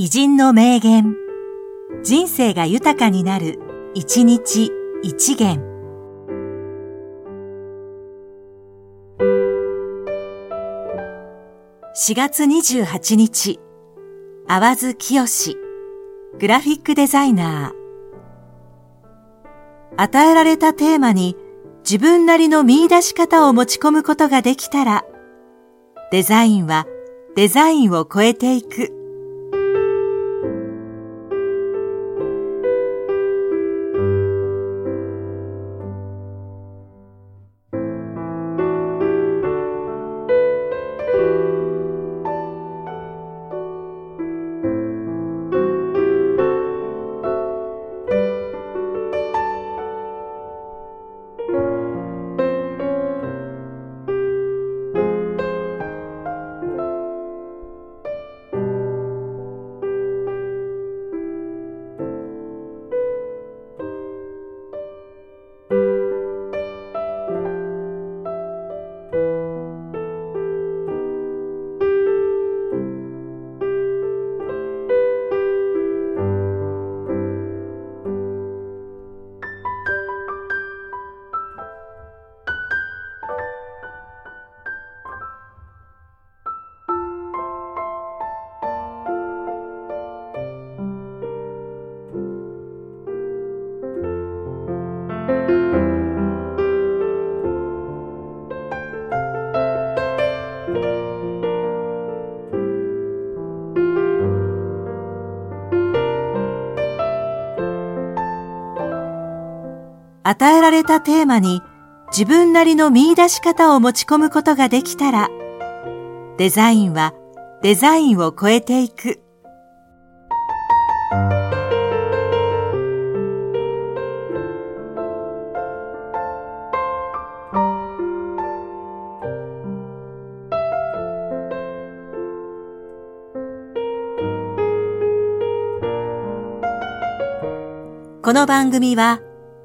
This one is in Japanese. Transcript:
偉人の名言。人生が豊かになる、一日一元。4月28日、淡津清グラフィックデザイナー。与えられたテーマに自分なりの見出し方を持ち込むことができたら、デザインはデザインを超えていく。与えられたテーマに自分なりの見出し方を持ち込むことができたら、デザインはデザインを超えていく。この番組は、